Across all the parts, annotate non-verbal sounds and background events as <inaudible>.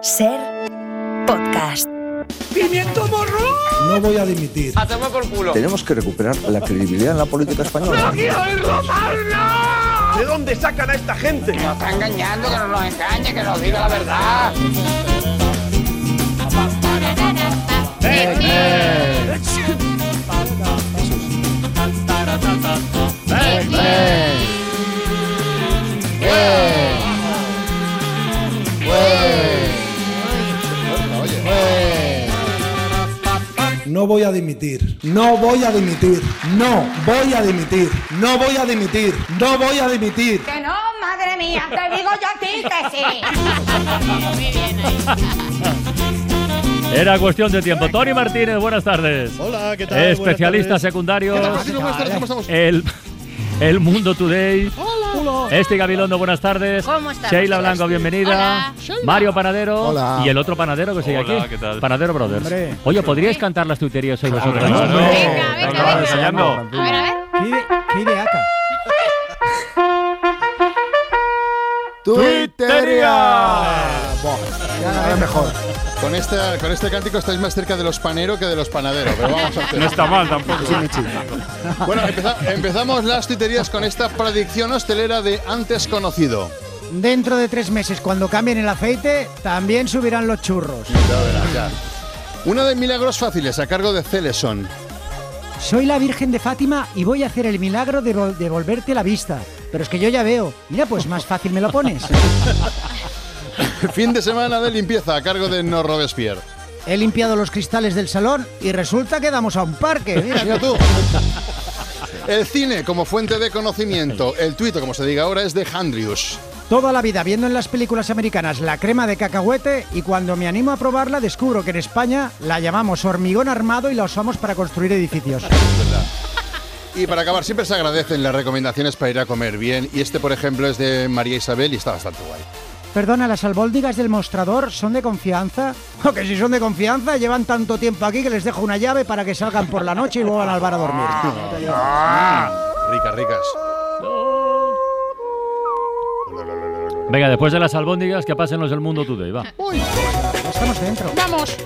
Ser podcast. ¡Pimiento morro! No voy a dimitir. ¡Hacemos por culo! Tenemos que recuperar la credibilidad en la política española. ¿De dónde sacan a esta gente? Nos está engañando, que no nos engañe, que nos diga la verdad. No voy a dimitir. No voy a dimitir. No voy a dimitir. No voy a dimitir. No voy a dimitir. Que no, madre mía, te digo yo a ti que sí. Era cuestión de tiempo. Tony Martínez, buenas tardes. Hola, ¿qué tal? Especialista secundario. ¿Qué tal? Buenas tardes, ¿cómo estamos? El, el Mundo Today. Este Gabilondo, buenas tardes. ¿Cómo estamos? Sheila Blanco, bienvenida. Hola. Mario Panadero. Hola. Y el otro panadero que sigue Hola, aquí. ¿qué tal? Panadero Brothers. Hombre. Oye, ¿podríais cantar las tuiterías hoy vosotros? Venga, no, venga, venga. ensayando. A ver, a ver. ¿Qué, qué ideaca? Ya mejor. Con, esta, con este cántico estáis más cerca de los paneros que de los panaderos, pero vamos a hacer. No está mal tampoco. Bueno, empeza- empezamos las tuiterías con esta predicción hostelera de antes conocido. Dentro de tres meses, cuando cambien el aceite, también subirán los churros. Ya verás, ya. Una de milagros fáciles a cargo de Celeson. Soy la Virgen de Fátima y voy a hacer el milagro de vol- devolverte la vista. Pero es que yo ya veo. Mira, pues más fácil me lo pones. <laughs> <laughs> Fin de semana de limpieza a cargo de No Robespierre. He limpiado los cristales del salón y resulta que damos a un parque. Mira, Mira tú. El cine como fuente de conocimiento. El tuito, como se diga ahora, es de Handrius. Toda la vida viendo en las películas americanas la crema de cacahuete y cuando me animo a probarla descubro que en España la llamamos hormigón armado y la usamos para construir edificios. Y para acabar, siempre se agradecen las recomendaciones para ir a comer bien. Y este, por ejemplo, es de María Isabel y está bastante guay. Perdona, ¿las albóndigas del mostrador son de confianza? <laughs> O que si son de confianza, llevan tanto tiempo aquí que les dejo una llave para que salgan por la noche y vuelvan al bar a dormir. Ricas, ricas. Venga, después de las albóndigas, que pasen los del Mundo Today, va. Estamos dentro. Vamos.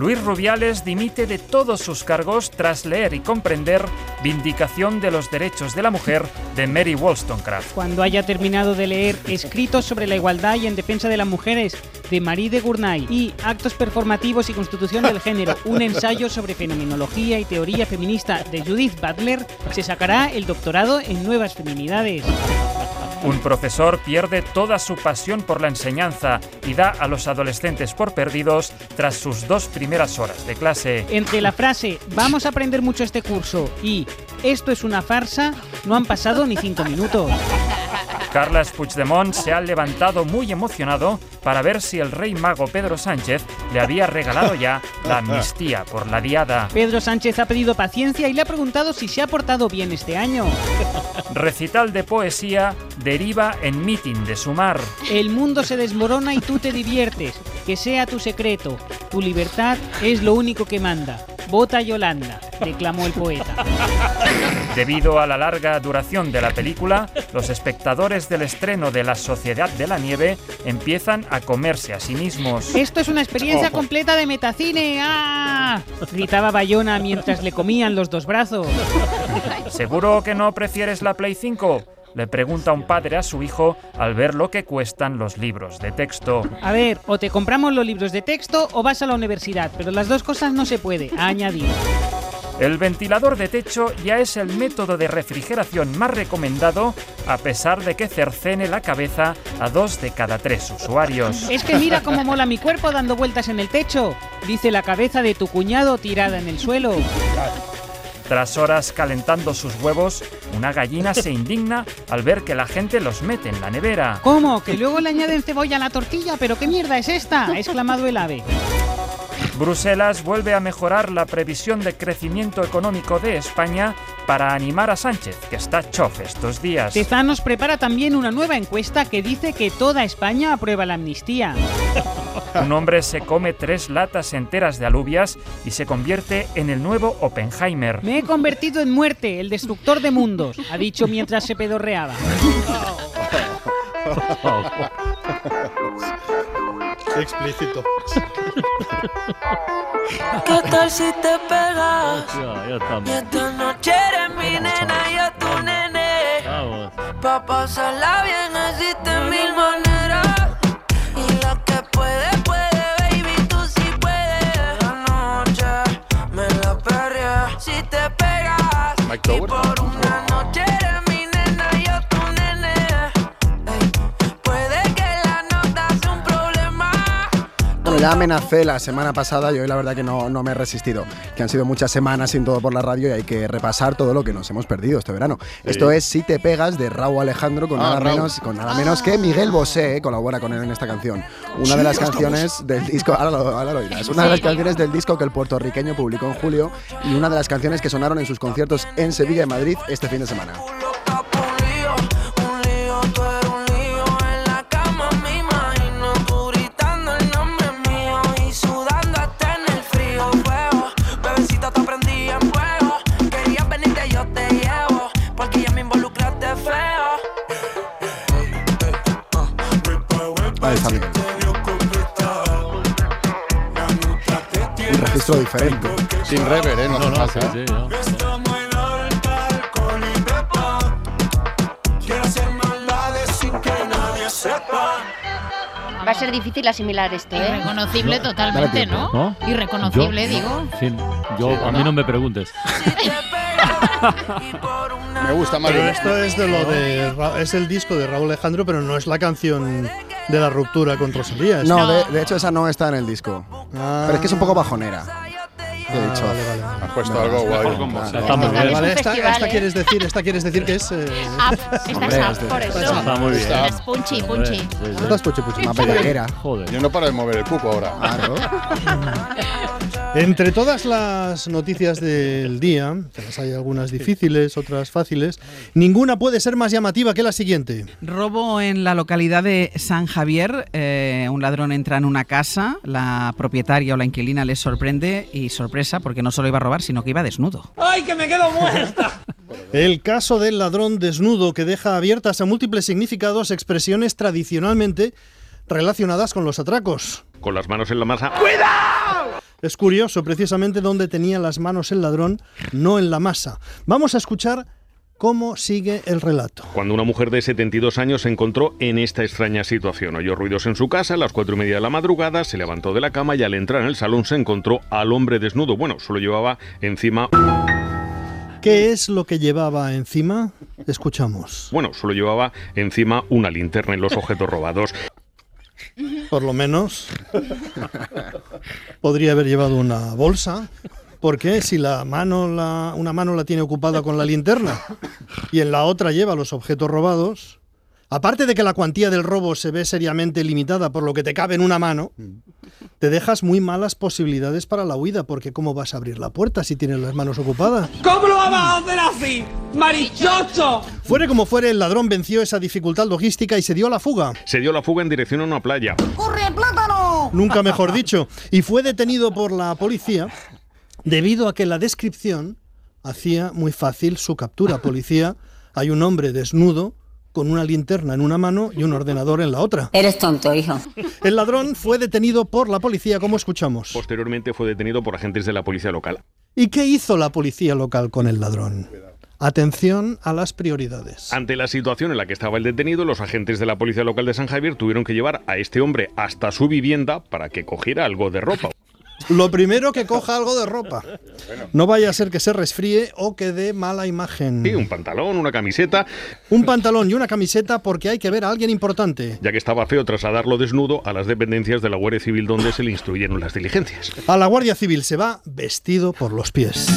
Luis Rubiales dimite de todos sus cargos tras leer y comprender Vindicación de los Derechos de la Mujer de Mary Wollstonecraft. Cuando haya terminado de leer Escritos sobre la igualdad y en defensa de las mujeres de Marie de Gournay y Actos performativos y constitución del género, <laughs> un ensayo sobre fenomenología y teoría feminista de Judith Butler, se sacará el doctorado en nuevas feminidades. Un profesor pierde toda su pasión por la enseñanza y da a los adolescentes por perdidos tras sus dos primeras horas de clase. Entre la frase vamos a aprender mucho este curso y esto es una farsa, no han pasado ni cinco minutos. Carles Puigdemont se ha levantado muy emocionado para ver si el rey mago Pedro Sánchez le había regalado ya la amnistía por la diada. Pedro Sánchez ha pedido paciencia y le ha preguntado si se ha portado bien este año. Recital de poesía deriva en mitin de sumar. El mundo se desmorona y tú te diviertes. Que sea tu secreto. Tu libertad es lo único que manda. Vota Yolanda, declamó el poeta. Debido a la larga duración de la película, los espectadores del estreno de La Sociedad de la Nieve empiezan a comerse a sí mismos. Esto es una experiencia completa de metacine. ¡Ah! Gritaba Bayona mientras le comían los dos brazos. ¿Seguro que no prefieres la Play 5? Le pregunta un padre a su hijo al ver lo que cuestan los libros de texto. A ver, o te compramos los libros de texto o vas a la universidad, pero las dos cosas no se puede, ha añadido. El ventilador de techo ya es el método de refrigeración más recomendado, a pesar de que cercene la cabeza a dos de cada tres usuarios. Es que mira cómo mola mi cuerpo dando vueltas en el techo, dice la cabeza de tu cuñado tirada en el suelo. Tras horas calentando sus huevos, una gallina se indigna al ver que la gente los mete en la nevera. ¿Cómo? ¿Que luego le añaden cebolla a la tortilla? ¿Pero qué mierda es esta? ha exclamado el ave. Bruselas vuelve a mejorar la previsión de crecimiento económico de España para animar a Sánchez, que está chof estos días. Tezanos prepara también una nueva encuesta que dice que toda España aprueba la amnistía. <laughs> <laughs> Un hombre se come tres latas enteras de alubias y se convierte en el nuevo Oppenheimer. Me he convertido en muerte, el destructor de mundos, ha dicho mientras se pedorreaba. <laughs> Explícito. ¿Qué tal si te pegas? Y esta noche eres mi nena y yo tu nene. Vamos. Pa' pasarla bien existen mil maneras. Pegas Mike y ya amenacé la semana pasada y hoy la verdad que no, no me he resistido. Que han sido muchas semanas sin todo por la radio y hay que repasar todo lo que nos hemos perdido este verano. Esto es Si te pegas de Raúl Alejandro con, Ah, nada, Raúl. menos, con nada menos que Miguel Bosé, eh, colabora con él en esta canción. Una de las canciones del disco, ahora lo, ahora lo oirás, una de las canciones del disco que el puertorriqueño publicó en julio y una de las canciones que sonaron en sus conciertos en Sevilla y Madrid este fin de semana. Ahí. Un registro diferente. Sin rever, ¿eh? No, No, hace no, sí, sí. Va a ser difícil asimilar esto, ¿eh? Irreconocible totalmente, ¿no? ¿No? Irreconocible, Yo- digo. Sí, yo, a mí no me preguntes. <laughs> Me gusta más. Pero esto es de lo de es el disco de Raúl Alejandro, pero no es la canción de la ruptura con Rosalía. No, de, de hecho esa no está en el disco. Ah. Pero es que es un poco bajonera. He Ah, dicho. vale, vale. Has puesto algo guay. Está muy bien. Vale, esta, festival, esta ¿eh? quieres decir, esta quieres decir que es eh, Up. Esta Hombre, es es up, por eso. Está muy bien. Está- Es punchy, punchy. Sí, sí. Estás puchi, puchi. Una bellaquera. Joder. Yo no paro de mover el cuco ahora. Claro. Entre todas las noticias del día, hay algunas difíciles, otras fáciles, ninguna puede ser más llamativa que la siguiente. Robo en la localidad de San Javier. Eh, un ladrón entra en una casa, la propietaria o la inquilina les sorprende y sorpresa porque no solo iba a robar, sino que iba desnudo. ¡Ay, que me quedo muerta! <laughs> El caso del ladrón desnudo que deja abiertas a múltiples significados expresiones tradicionalmente relacionadas con los atracos. Con las manos en la masa. Es curioso precisamente dónde tenía las manos el ladrón, no en la masa. Vamos a escuchar cómo sigue el relato. Cuando una mujer de 72 años se encontró en esta extraña situación. Oyó ruidos en su casa a las cuatro y media de la madrugada, se levantó de la cama y al entrar en el salón se encontró al hombre desnudo. Bueno, solo llevaba encima. ¿Qué es lo que llevaba encima? Escuchamos. Bueno, solo llevaba encima una linterna y los objetos robados. Por lo menos podría haber llevado una bolsa. Porque si la mano la, una mano la tiene ocupada con la linterna y en la otra lleva los objetos robados, aparte de que la cuantía del robo se ve seriamente limitada por lo que te cabe en una mano, te dejas muy malas posibilidades para la huida, porque ¿cómo vas a abrir la puerta si tienes las manos ocupadas? ¿Cómo lo vamos a hacer así? ¡Marichocho! Fuere como fuere, el ladrón venció esa dificultad logística y se dio a la fuga. Se dio la fuga en dirección a una playa. ¡Corre, plátano! nunca mejor dicho, y fue detenido por la policía debido a que la descripción hacía muy fácil su captura. Policía, hay un hombre desnudo con una linterna en una mano y un ordenador en la otra. Eres tonto, hijo. El ladrón fue detenido por la policía, como escuchamos. Posteriormente fue detenido por agentes de la policía local. ¿Y qué hizo la policía local con el ladrón? Atención a las prioridades. Ante la situación en la que estaba el detenido, los agentes de la policía local de San Javier tuvieron que llevar a este hombre hasta su vivienda para que cogiera algo de ropa. Lo primero que coja algo de ropa. No vaya a ser que se resfríe o que dé mala imagen. Sí, un pantalón, una camiseta. Un pantalón y una camiseta porque hay que ver a alguien importante. Ya que estaba feo trasladarlo desnudo a las dependencias de la Guardia Civil donde se le instruyeron las diligencias. A la Guardia Civil se va vestido por los pies.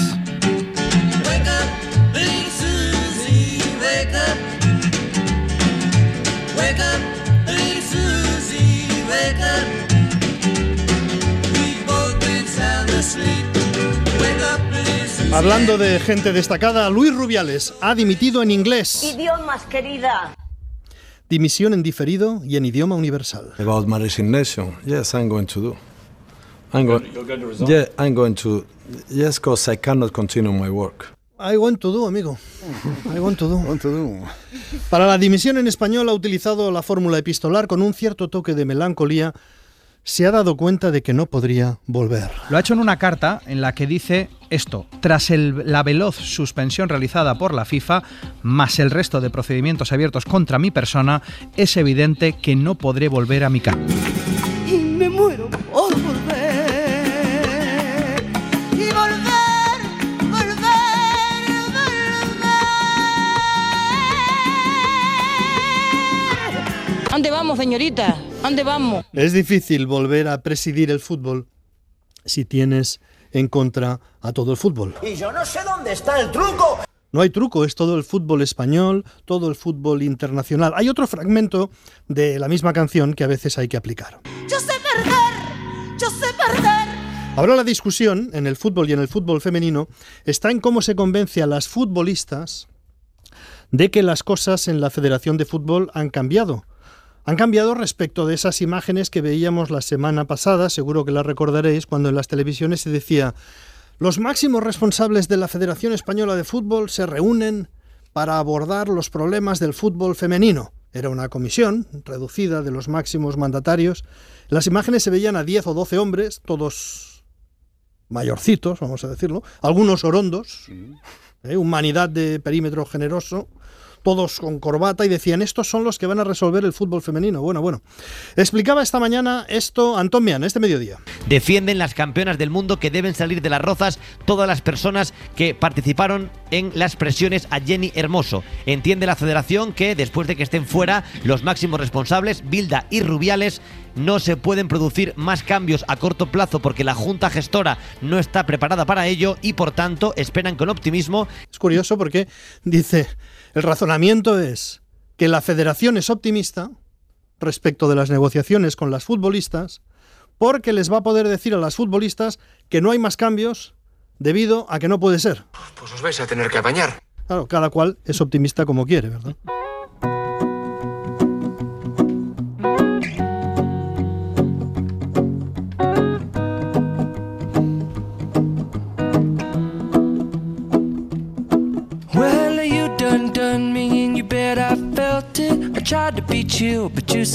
Hablando de gente destacada, Luis Rubiales ha dimitido en inglés, Idiomas, querida. dimisión en diferido y en idioma universal. About my resignation, yes, I'm going to do. I'm going. Yeah, I'm going to. Yes, because I cannot continue my work. I want to do, amigo. I <laughs> want to do. Para la dimisión en español ha utilizado la fórmula epistolar con un cierto toque de melancolía se ha dado cuenta de que no podría volver. Lo ha hecho en una carta en la que dice esto, tras el- la veloz suspensión realizada por la FIFA, más el resto de procedimientos abiertos contra mi persona, es evidente que no podré volver a mi casa. Y me muero por volver. Y volver, volver, volver. ¿Dónde vamos, señorita? ¿Dónde vamos? Es difícil volver a presidir el fútbol si tienes en contra a todo el fútbol. Y yo no sé dónde está el truco. No hay truco, es todo el fútbol español, todo el fútbol internacional. Hay otro fragmento de la misma canción que a veces hay que aplicar. Yo sé perder, yo sé perder. Ahora la discusión en el fútbol y en el fútbol femenino está en cómo se convence a las futbolistas de que las cosas en la Federación de Fútbol han cambiado. Han cambiado respecto de esas imágenes que veíamos la semana pasada, seguro que las recordaréis, cuando en las televisiones se decía los máximos responsables de la Federación Española de Fútbol se reúnen para abordar los problemas del fútbol femenino. Era una comisión reducida de los máximos mandatarios. En las imágenes se veían a 10 o 12 hombres, todos mayorcitos, vamos a decirlo, algunos orondos, ¿eh? humanidad de perímetro generoso, todos con corbata y decían, estos son los que van a resolver el fútbol femenino. Bueno, bueno. Explicaba esta mañana esto Antón Mian, este mediodía. Defienden las campeonas del mundo que deben salir de las rozas todas las personas que participaron en las presiones a Jenny Hermoso. Entiende la federación que después de que estén fuera los máximos responsables, Bilda y Rubiales, no se pueden producir más cambios a corto plazo porque la junta gestora no está preparada para ello y por tanto esperan con optimismo. Es curioso porque dice, el razonamiento es que la federación es optimista respecto de las negociaciones con las futbolistas porque les va a poder decir a las futbolistas que no hay más cambios debido a que no puede ser. Pues os vais a tener que apañar. Claro, cada cual es optimista como quiere, ¿verdad?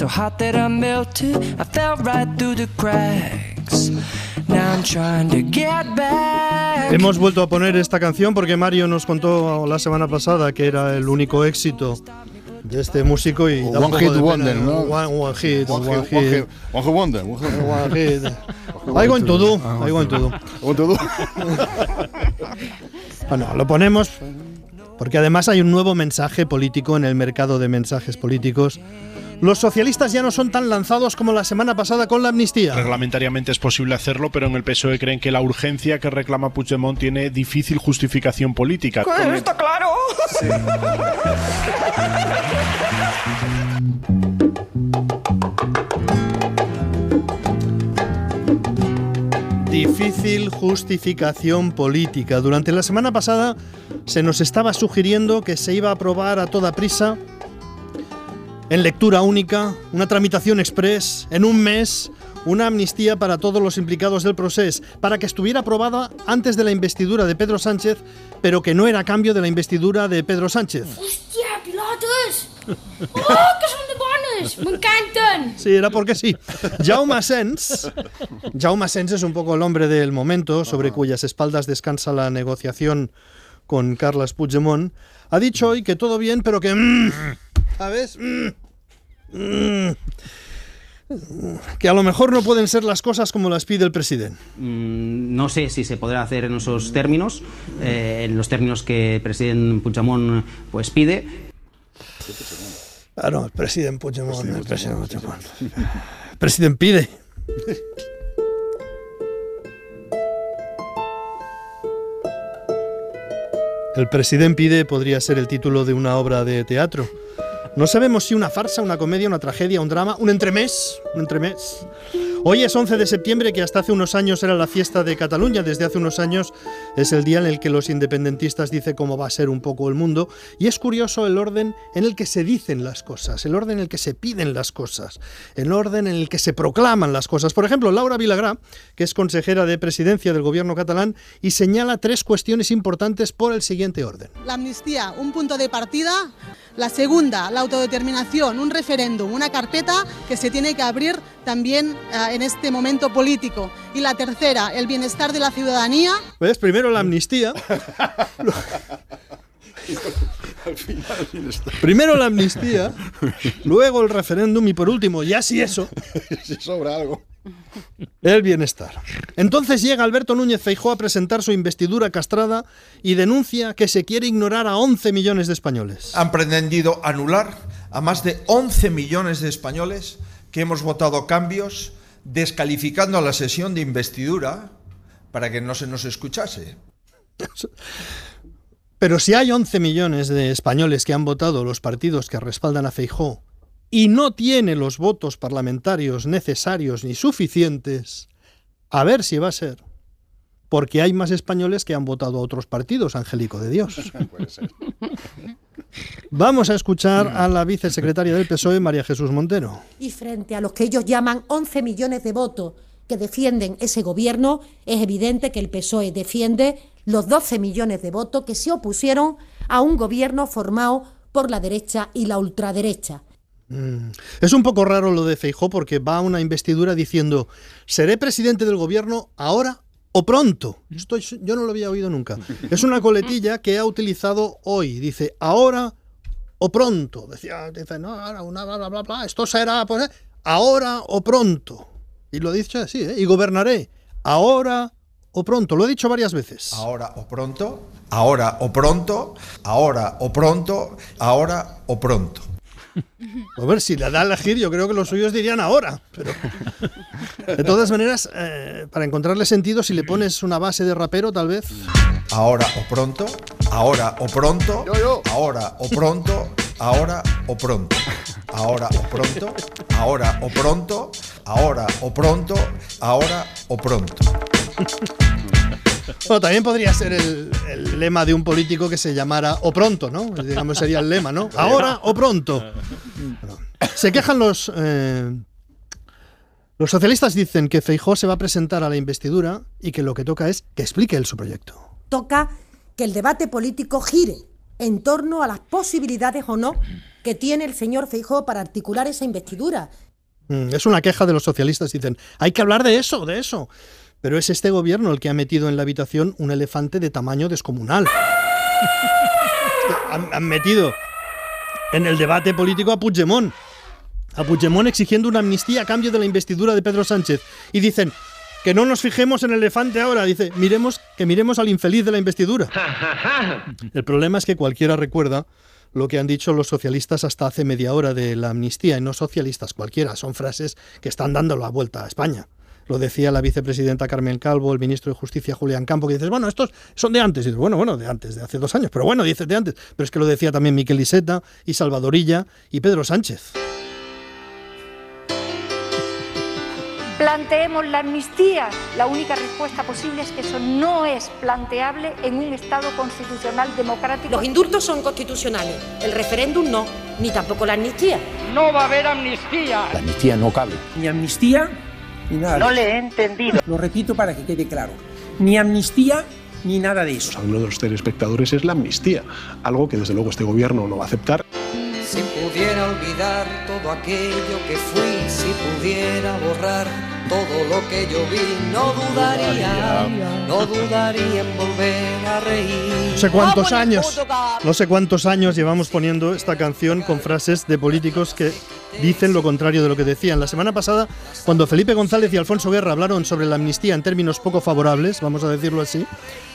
Hot that I melted. I fell right through the cracks. Now I'm trying to get back. Hemos vuelto a poner esta canción porque Mario nos contó la semana pasada que era el único éxito de este músico y One Hit de Wonder, pena. ¿no? One, one hit, One one, hit, one hit. one hit wonder, one hit- One hit. I going to do, I going to do. One <laughs> to do. <laughs> Bueno, lo ponemos porque además hay un nuevo mensaje político en el mercado de mensajes políticos. Los socialistas ya no son tan lanzados como la semana pasada con la amnistía. Reglamentariamente es posible hacerlo, pero en el PSOE creen que la urgencia que reclama Puigdemont tiene difícil justificación política. Está claro. <laughs> Difícil justificación política. Durante la semana pasada se nos estaba sugiriendo que se iba a aprobar a toda prisa, en lectura única, una tramitación express, en un mes, una amnistía para todos los implicados del proceso, para que estuviera aprobada antes de la investidura de Pedro Sánchez, pero que no era a cambio de la investidura de Pedro Sánchez. Hòstia, pilotes! Oh, que són de bones! M'encanten! Sí, era porque sí. Jaume Sens, Jaume Sens es un poco el hombre del momento sobre cuyas espaldas descansa la negociación con Carles Puigdemont. Ha dicho hoy que todo bien, pero que... mm, ¿Sabes? Mm, mm, que a lo mejor no pueden ser las cosas como las pide el presidente. Mm, No sé si se podrá hacer en esos términos, eh, en los términos que el presidente Puigdemont pues pide. Claro, el presidente Puigdemont. El presidente Puigdemont. El presidente pide. El presidente pide podría ser el título de una obra de teatro. No sabemos si una farsa, una comedia, una tragedia, un drama, un entremés, un entremés. Hoy es 11 de septiembre, que hasta hace unos años era la fiesta de Cataluña. Desde hace unos años es el día en el que los independentistas dicen cómo va a ser un poco el mundo. Y es curioso el orden en el que se dicen las cosas, el orden en el que se piden las cosas, el orden en el que se proclaman las cosas. Por ejemplo, Laura Vilagrá, que es consejera de presidencia del gobierno catalán, y señala tres cuestiones importantes por el siguiente orden. La amnistía, un punto de partida. La segunda, la autodeterminación, un referéndum, una carpeta que se tiene que abrir también eh, en este momento político. Y la tercera, el bienestar de la ciudadanía. ¿Ves? Primero la amnistía. Al final, bienestar. Primero la amnistía, luego el referéndum y por último, ya si eso, <laughs> si sobra algo. El bienestar. Entonces llega Alberto Núñez Feijóo a presentar su investidura castrada y denuncia que se quiere ignorar a 11 millones de españoles. Han pretendido anular a más de 11 millones de españoles que hemos votado cambios, descalificando la sesión de investidura para que no se nos escuchase. Pero si hay 11 millones de españoles que han votado los partidos que respaldan a Feijó y no tiene los votos parlamentarios necesarios ni suficientes, a ver si va a ser. Porque hay más españoles que han votado a otros partidos, Angélico de Dios. <laughs> Puede ser. Vamos a escuchar a la vicesecretaria del PSOE, María Jesús Montero. Y frente a los que ellos llaman 11 millones de votos que defienden ese gobierno, es evidente que el PSOE defiende los 12 millones de votos que se opusieron a un gobierno formado por la derecha y la ultraderecha. Mm. Es un poco raro lo de Feijó porque va a una investidura diciendo seré presidente del gobierno ahora o pronto. Esto es- yo no lo había oído nunca. <laughs> Es una coletilla que ha utilizado hoy. Dice ahora o pronto. Decía, dice, no, ahora una bla bla bla bla. Esto será pues, eh, ahora o pronto. Y lo dicho así, ¿eh? Y gobernaré ahora o pronto. Lo he dicho varias veces. Ahora o pronto, ahora o pronto, ahora o pronto, ahora o pronto. A ver, si le da a elegir, yo creo que los suyos dirían ahora. Pero... De todas maneras, eh, para encontrarle sentido, si le pones una base de rapero, tal vez. Ahora o pronto, ahora o pronto, ahora o pronto, ahora o pronto. Ahora o pronto, ahora o pronto, ahora o pronto, ahora o pronto. Bueno, también podría ser el, el lema de un político que se llamara o pronto, ¿no? Digamos, sería el lema, ¿no? Ahora o pronto. Bueno, se quejan los. eh, los socialistas dicen que Feijó se va a presentar a la investidura y que lo que toca es que explique él su proyecto. Toca que el debate político gire en torno a las posibilidades o no que tiene el señor Feijóo para articular esa investidura. Mm, Es una queja de los socialistas. Dicen, hay que hablar de eso, de eso. Pero es este gobierno el que ha metido en la habitación un elefante de tamaño descomunal. han, han metido en el debate político a Puigdemont. A Puigdemont exigiendo una amnistía a cambio de la investidura de Pedro Sánchez. Y dicen, que no nos fijemos en el elefante ahora. Dice, miremos, que miremos al infeliz de la investidura. <laughs> El problema es que cualquiera recuerda lo que han dicho los socialistas hasta hace media hora de la amnistía, y no socialistas cualquiera, son frases que están dando la vuelta a España. Lo decía la vicepresidenta Carmen Calvo, el ministro de Justicia Julián Campo, que dices, bueno, estos son de antes. Y dices, bueno, bueno, de antes, de hace dos años, pero bueno, dices de antes. Pero es que lo decía también Miquel Iseta y Salvadorilla y Pedro Sánchez. Planteemos la amnistía. La única respuesta posible es que eso no es planteable en un Estado constitucional democrático. Los indultos son constitucionales, el referéndum no, ni tampoco la amnistía. No va a haber amnistía. La amnistía no cabe. Ni amnistía ni nada. No le he entendido. Lo repito para que quede claro. Ni amnistía ni nada de eso. Uno de los telespectadores es la amnistía, algo que desde luego este gobierno no va a aceptar. Si pudiera olvidar todo aquello que fui, si pudiera borrar todo lo que yo vi, no dudaría, no dudaría en volver a reír. No sé cuántos años, no sé cuántos años llevamos poniendo esta canción con frases de políticos que dicen lo contrario de lo que decían. La semana pasada, cuando Felipe González y Alfonso Guerra hablaron sobre la amnistía en términos poco favorables, vamos a decirlo así,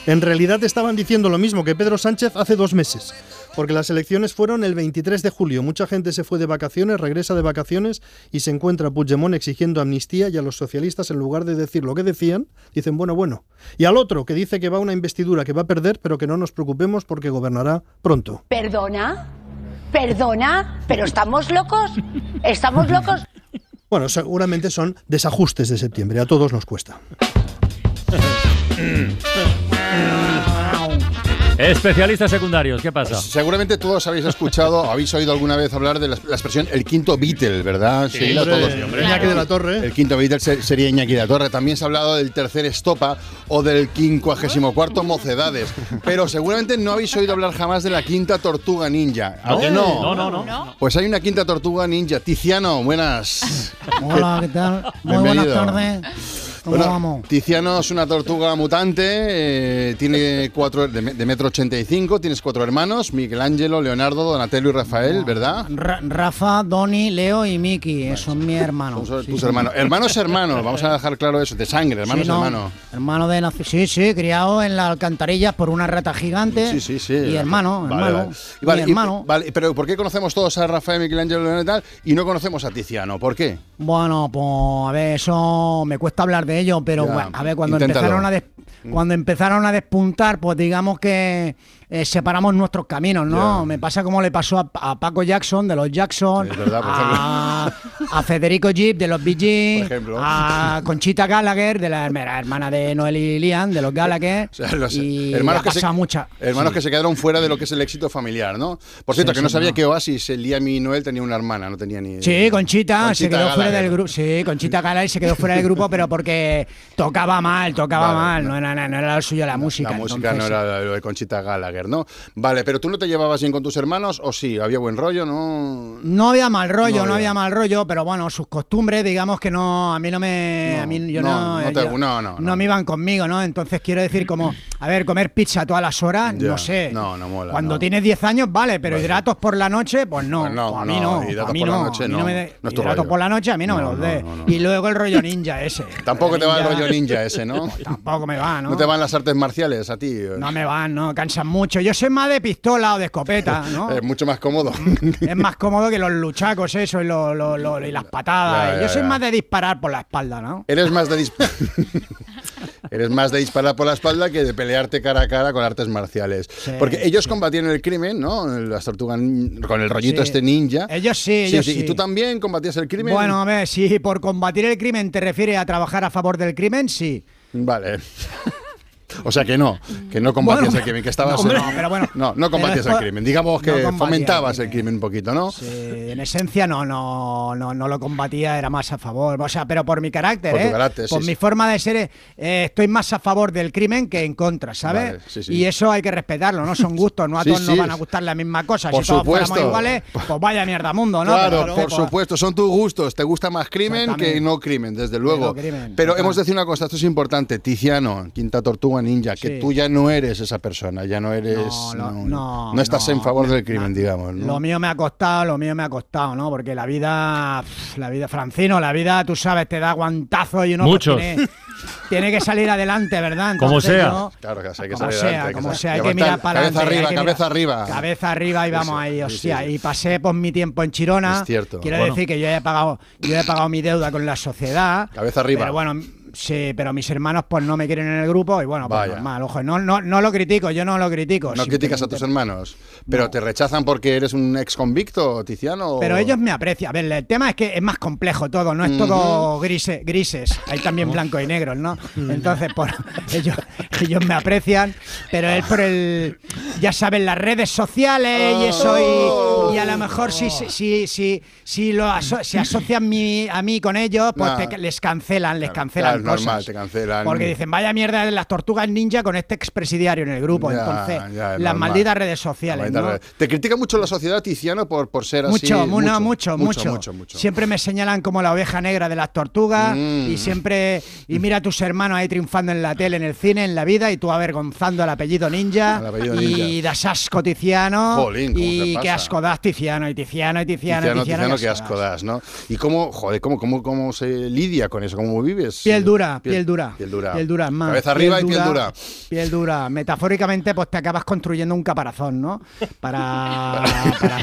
en realidad estaban diciendo lo mismo que Pedro Sánchez hace dos meses. Porque las elecciones fueron el 23 de julio. Mucha gente se fue de vacaciones, regresa de vacaciones y se encuentra Puigdemont exigiendo amnistía y a los socialistas, en lugar de decir lo que decían, dicen, bueno, bueno. Y al otro, que dice que va a una investidura que va a perder, pero que no nos preocupemos porque gobernará pronto. ¿Perdona? ¿Perdona? ¿Pero estamos locos? ¿Estamos locos? <laughs> Bueno, seguramente son desajustes de septiembre. A todos nos cuesta. <laughs> Especialistas secundarios, ¿qué pasa? Seguramente todos habéis escuchado, <laughs> habéis oído alguna vez hablar de la, la expresión el quinto Beatle, ¿verdad? Sí, hombre, todos. hombre. Iñaki de la Torre. El quinto Beatle se- sería Iñaki de la Torre. También se ha hablado del tercer estopa o del quincuagésimo cuarto mocedades. Pero seguramente no habéis oído hablar jamás de la quinta tortuga ninja. ¿A que no? No, no, no. Pues hay una quinta tortuga ninja. Tiziano, buenas. Hola, ¿qué tal? Muy buenas Bienvenido. tardes. ¿Cómo Bueno, vamos? Tiziano es una tortuga mutante, eh, tiene cuatro de, de metro 85, tienes cuatro hermanos, Michelangelo, Leonardo, Donatello y Rafael, ¿verdad? Ra- Rafa, Doni, Leo y Miki, esos son mis hermanos. Son Sí, tus sí. hermanos. Hermanos, hermanos, vamos a dejar claro eso, de sangre, hermanos, Sí, no, hermanos. Hermano de Sí, sí, criado en las alcantarillas por una rata gigante. Sí, sí, sí. Y hermano, Vale, hermano. vale. Y vale, mi y- hermano. vale, pero ¿por qué conocemos todos a Rafael, Michelangelo, Leonardo y tal y no conocemos a Tiziano? ¿Por qué? Bueno, pues a ver, eso me cuesta hablar de ello, pero Ya, bueno, a ver, cuando inténtalo. empezaron a des- cuando empezaron a despuntar, pues digamos que eh, separamos nuestros caminos, ¿no? Me pasa como le pasó a, a Paco Jackson de los Jackson, verdad, a, <laughs> a Federico Jeep de los Bee Gees, a Conchita Gallagher de la hermana de Noel y Liam de los Gallagher. <laughs> O sea, los y hermanos, que se, mucha. hermanos sí. que se quedaron fuera de lo que es el éxito familiar, ¿no? Por cierto, Sí, que no sabía no. que Oasis, el Liam y Noel tenía una hermana, no tenía ni... Sí, Conchita, se quedó fuera del grupo. Sí, Conchita Gallagher se quedó fuera del grupo, pero porque tocaba mal, tocaba Vale, mal, no. no, era, no era lo suyo la música. La música entonces- no era lo de Conchita Gallagher, ¿no? Vale, pero tú no te llevabas bien con tus hermanos o sí, había buen rollo, ¿no? No había mal rollo, No no, había. mal rollo, pero bueno, sus costumbres, digamos que no, a mí no me, a mí yo no, no, no te- yo- no, no, no me iban conmigo, ¿no? Entonces quiero decir como, a ver, comer pizza todas las horas, Ya, no sé. No, no mola. Cuando no. tienes 10 años, vale, pero Vale. hidratos por la noche, pues no. Pues no, pues a mí no, hidratos a mí por la no, noche no, me de- hidratos por la noche a mí no, me los dé. Y luego el rollo ninja ese. <laughs> Tampoco te va el rollo ninja ese, ¿no? <laughs> Tampoco me va, ¿no? ¿No te van las artes marciales a ti? No me van, no, cansan mucho. Yo soy más de pistola o de escopeta, ¿no? <laughs> Es mucho más cómodo. es más cómodo que los luchacos, eso, y, lo- lo- lo- y las patadas. Ya, ya, Yo soy más de disparar por la espalda, ¿no? Eres más de disparar. Eres más de disparar por la espalda que de pelearte cara a cara con artes marciales. Porque ellos combatían el crimen, ¿no? Las tortugas con el rollito Sí. este ninja. Ellos sí, ellos sí. ¿Y tú también combatías el crimen? Bueno, a ver, si por combatir el crimen te refieres a trabajar a favor del crimen, sí. Vale. O sea que no, que no combatías Bueno, el crimen, que estabas. no, en- no, pero bueno, no, no combatías pero el es- crimen. Digamos que no fomentabas el crimen un poquito, ¿no? Eh, en esencia no, no, no, no lo combatía, era más a favor. O sea, pero por mi carácter, Por ¿eh? carácter, sí, por sí. mi forma de ser, eh, estoy más a favor del crimen que en contra, ¿sabes? Vale, sí, sí. Y eso hay que respetarlo, ¿no? Son gustos, no a Sí, todos sí. nos van a gustar la misma cosa. Por si todos fuéramos supuesto. iguales, pues vaya mierda mundo, ¿no? Claro, Pero, por pues, supuesto, son tus gustos. Te gusta más crimen que no crimen, desde luego. crimen, Pero total. hemos de decir una cosa, esto es importante. Tiziano, Quinta Tortuga Ninja, que Sí. tú ya no eres esa persona, ya no eres. No, No, no, no estás no, en favor del crimen, digamos. ¿no? Lo mío me ha costado, lo mío me ha costado, ¿no? Porque la vida, la vida, Francino, la vida, tú sabes, te da guantazo y uno pues, Muchos. tiene, tiene que salir adelante, ¿verdad? <laughs> Como Entonces sea. yo- Claro que hay que como salir sea, adelante, hay que como salir- sea, hay que mirar para cabeza adelante. arriba, hay que cabeza mirar- arriba. Cabeza arriba y vamos ahí, hostia. sí. Y pasé por mi tiempo en Chirona. Es cierto. Quiero Bueno. decir que yo he pagado, yo he pagado mi deuda con la sociedad. Cabeza arriba. Pero bueno, sí, pero mis hermanos pues no me quieren en el grupo y bueno, pues Vaya. normal, ojo, no, no, no lo critico, yo no lo critico. No criticas a tus hermanos, pero te rechazan porque eres un ex convicto, Tiziano. o- Pero ellos me aprecian. A ver, el tema es que es más complejo todo, no es todo grise- grises. Hay también blanco y negros, ¿no? <laughs> Entonces, por, ellos, ellos me aprecian, pero él por el. Ya saben, las redes sociales y eso, y, y a lo mejor si, si, si, si, si lo aso- se asocian mi- a mí con ellos, pues Nah. te- les cancelan, les Claro, cancelan claro, es cosas. normal, te cancelan. Porque dicen, vaya mierda de las tortugas ninja con este expresidiario en el grupo. Ya, Entonces, ya, las normal. malditas redes sociales. Maldita ¿no? red. Te critica mucho la sociedad, Tiziano, por, por ser así. Mucho, mu- no, mucho, mucho, mucho, mucho. Siempre me señalan como la oveja negra de las tortugas Mm. y siempre y mira a tus hermanos ahí triunfando en la tele, en el cine, en la vida y tú avergonzando al apellido ninja Al apellido y ninja. das asco Tiziano Jolín, ¿cómo y qué asco das Tiziano y Tiziano y Tiziano, Tiziano, y Tiziano, Tiziano, qué asco das, ¿no? ¿Y cómo, joder, cómo, cómo, cómo se lidia con eso? ¿Cómo vives? Piel dura, piel, dura. Piel dura. Piel dura, más. Cabeza arriba y piel dura. Piel dura. Metafóricamente, pues te acabas construyendo un caparazón, ¿no? Para. <laughs> para-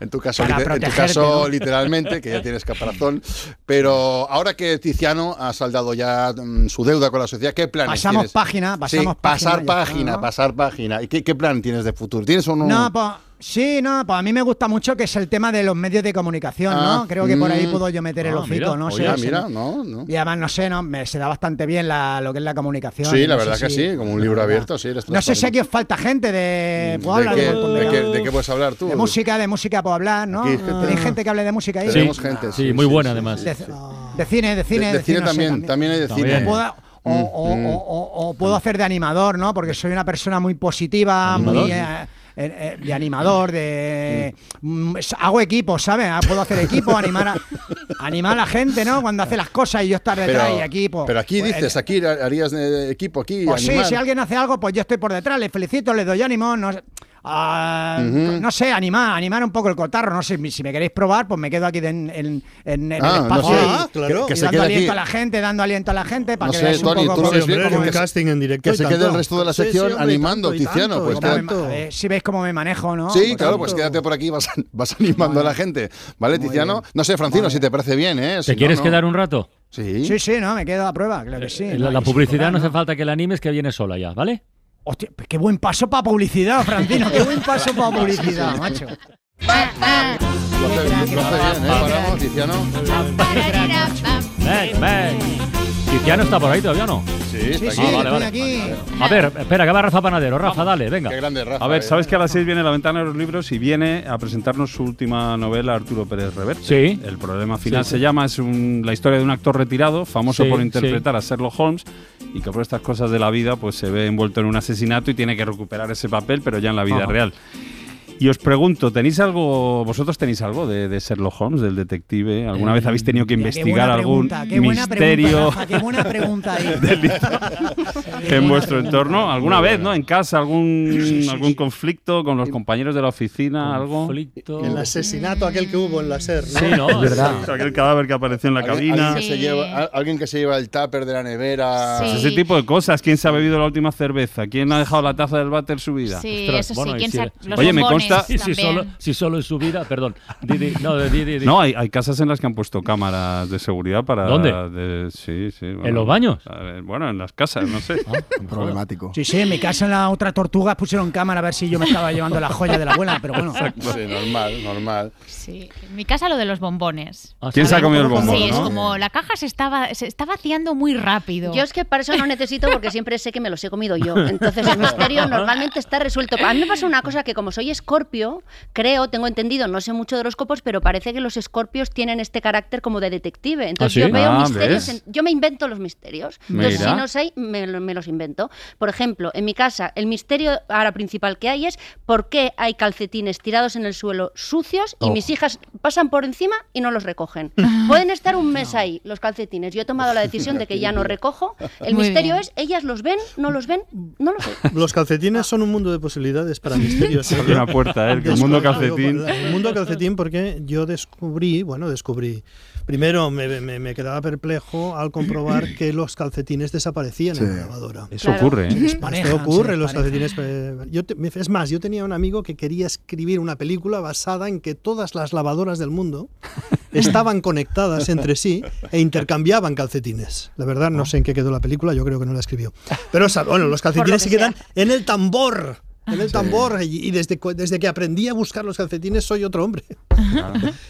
En tu caso, Para en tu caso ¿no? literalmente, que ya tienes caparazón. Pero ahora que Tiziano ha saldado ya mm, su deuda con la sociedad, ¿qué planes Pasamos tienes? página, pasamos sí, pasar página, está, página, ¿no? pasar página. ¿Y qué, qué plan tienes de futuro? ¿Tienes o no? No, pues, Sí, no, pues a mí me gusta mucho que es el tema de los medios de comunicación, Ah, ¿no? Creo que por ahí mm. puedo yo meter el Ah, hocico, mira, ¿no? oye, se mira, no, no. Y además, no sé, ¿no? Me, se da bastante bien la, lo que es la comunicación. Sí, la no verdad sé que si- sí, como un libro abierto, sí. eres No sé si aquí os falta gente de... Puedo ¿De hablar qué, de qué- de qué puedes hablar tú? De música, de música puedo hablar, ¿no? Aquí gente- ¿Tenéis gente que hable de música ahí? Tenemos gente, sí, muy buena además. De, de cine, de cine. De- de cine también, también hay de cine. O, o- Mm, o- puedo hacer de animador, ¿no? Porque soy una persona muy positiva, muy... eh, eh, eh, de animador, de... mm, hago equipo, ¿sabes? Ah, Puedo hacer equipo, animar a, animar a la gente, ¿no? Cuando hace las cosas y yo estar detrás y equipo. pero aquí Pues, dices, aquí harías de equipo, aquí. Pues sí, si alguien hace algo, pues yo estoy por detrás, le felicito, le doy ánimo, no Ah. No sé, animar, animar un poco el cotarro. No sé, si me queréis probar, pues me quedo aquí en, en- en- en Ah, el no espacio. sé. y- Ah, claro. Que se dando quede aliento aquí. a la gente, dando aliento a la gente para No que sé, veáis un poco tú hombre, como un que casting en directo que se quede el resto de la Sí, sí, sección hombre, animando, tanto, Tiziano. pues tanto. Ver, si veis cómo me manejo, ¿no? Sí, Pues claro, tanto. pues quédate por aquí, vas, vas animando a la gente. ¿Vale, Tiziano? No sé, Francino, si te parece bien, ¿eh? Si ¿Te quieres no. quedar un rato? Sí. Sí, sí, no, me quedo a prueba, claro que sí. La, ¿no? la publicidad no hace falta que la animes, que viene sola ya, ¿vale? Hostia, pues qué buen paso para publicidad, Francino. Qué buen paso para publicidad, macho. Lo hace, lo hace bien, ¿eh? Paramos, Tiziano. Tiziano está por ahí todavía, o ¿no? Sí, Sí, está sí, aquí. vale, aquí. A ver, espera, que va Rafa Panadero. Rafa, dale, venga. Qué grande, Rafa. A ver, eh. ¿sabes que a las 6 viene la ventana de los libros y viene a presentarnos su última novela, Arturo Pérez Reverte? Sí. El problema final Sí, se llama, es un- la historia de un actor retirado, famoso Sí, por interpretar a Sherlock Holmes, y que por estas cosas de la vida pues se ve envuelto en un asesinato y tiene que recuperar ese papel, pero ya en la vida Ajá. real. Y os pregunto, ¿tenéis algo, vosotros tenéis algo de, de Sherlock Holmes, del detective? ¿Alguna vez habéis tenido que investigar algún pregunta, qué buena misterio pregunta, Rafa, qué buena pregunta <laughs> ahí. en vuestro entorno? ¿Alguna vez, no? En casa, algún, Sí, sí, algún sí. conflicto con los compañeros de la oficina, algo? Conflicto. El asesinato aquel que hubo en la SER. ¿no? Sí, no, es verdad. Aquel cadáver que apareció en la Alguien- cabina. Alguien, que se Sí. lleva, alguien que se lleva el tupper de la nevera. Sí. Pues ese tipo de cosas. ¿Quién se ha bebido la última cerveza? ¿Quién ha dejado la taza del váter subida? Sí, Ostras, eso bueno, sí. y ¿Quién si- sa- los Oye, me bombones consta- Sí, si, solo, si solo en su vida, perdón. Di, di, no, di, di, di. No, hay, hay casas en las que han puesto cámaras de seguridad para... ¿Dónde? de- sí, sí. bueno, ¿En los baños? ver, bueno, en las casas, no sé. Problemático. Sí, sí, en mi casa en la otra tortuga pusieron cámara a ver si yo me estaba llevando la joya de la abuela, pero bueno. Sí, normal, normal. Sí, en mi casa lo de los bombones. Ah, ¿Quién se ha comido el bombón, Sí, es no? como la caja se estaba se está vaciando muy rápido. Yo es que para eso no necesito porque siempre sé que me los he comido yo. Entonces el misterio <laughs> normalmente está resuelto. A mí me pasa una cosa que como soy escorpio, creo, tengo entendido, no sé mucho de horóscopos, pero parece que los escorpios tienen este carácter como de detective. Entonces ¿Ah, sí? yo veo Ah, misterios, yo me invento los misterios. Entonces Mira. si no sé, me, me los invento. Por ejemplo, en mi casa el misterio ahora principal que hay es por qué hay calcetines tirados en el suelo sucios y Oh. mis hijas pasan por encima y no los recogen. <laughs> Pueden estar un mes ahí los calcetines. Yo he tomado la <laughs> decisión de que ya no recojo. El Muy misterio bien. es, ellas los ven, no los ven, no lo sé. <laughs> Los calcetines son un mundo de posibilidades para misterios. ¿eh? Abre una puerta, ¿eh? El mundo calcetín. El mundo calcetín porque yo descubrí, bueno, descubrí. Primero me, me- me quedaba perplejo al comprobar que los calcetines desaparecían en la lavadora. Eso Claro. ocurre, ¿eh? Esto ocurre, los calcetines. eh, yo te- es más, yo tenía un amigo que quería escribir una película basada en que todas las lavadoras del mundo <laughs> estaban conectadas entre sí e intercambiaban calcetines. La verdad, no sé en qué quedó la película, yo creo que no la escribió. Pero bueno, los calcetines que se quedan en el tambor. En el tambor, y, y desde, desde que aprendí a buscar los calcetines soy otro hombre.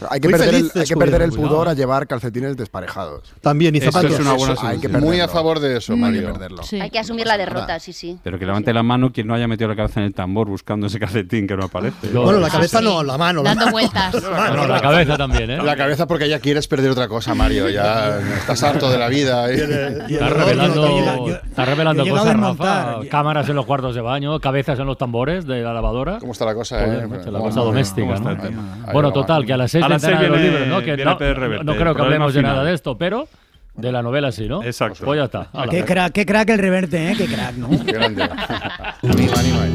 Hay que perder el, hay que perder el pudor a llevar calcetines desparejados. También, y Eso zapatos. es una buena Eso hay que. Muy a favor de eso, Hay que Mario. perderlo. Sí. Hay que asumir la derrota, sí, sí. Pero que levante la mano quien no haya metido la cabeza en el tambor buscando ese calcetín que no aparece. Yo- Bueno, la cabeza sí. no, la mano. la Dando mano. vueltas. Bueno, <laughs> la cabeza también, ¿eh? La cabeza porque ya quieres perder otra cosa, Mario. Ya estás harto de la vida. ¿eh? Y el Está olor, revelando, está revelando cosas. Rafa. Cámaras en los cuartos de baño, cabezas en los tambores de la lavadora. ¿Cómo está la cosa, Joder, eh? macho, la ¿Cómo- cosa doméstica, ¿no? Ahí Bueno, total, que a las seis A las seis los libros, ¿no? Que no, Reverte, no creo que hablemos de nada de esto, pero de la novela sí, ¿no? Exacto. Pues ya está. Hala. Qué crack, qué crack el reverte, ¿eh? Qué crack, ¿no? Qué grande. Anima, anima.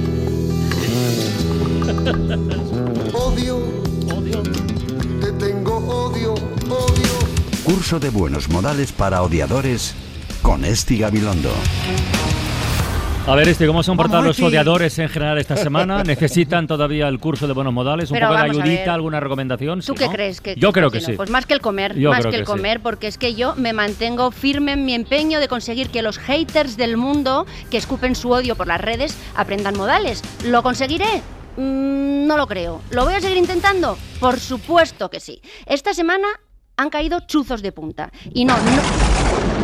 Odio, te tengo odio, odio. Curso de buenos modales para odiadores con Esti Gabilondo. A ver, este, ¿cómo se han portado los odiadores en general esta semana? <laughs> ¿Necesitan todavía el curso de buenos modales? ¿Un Pero poco de vamos a ayudita, alguna recomendación? ¿Tú Sí, qué ¿no? crees? Que, Yo creo que sí. Pues más que el comer, Yo más creo que el que sí. comer, porque es que yo me mantengo firme en mi empeño de conseguir que los haters del mundo que escupen su odio por las redes aprendan modales. ¿Lo conseguiré? Mm, no lo creo. ¿Lo voy a seguir intentando? Por supuesto que sí. Esta semana han caído chuzos de punta. Y no, no.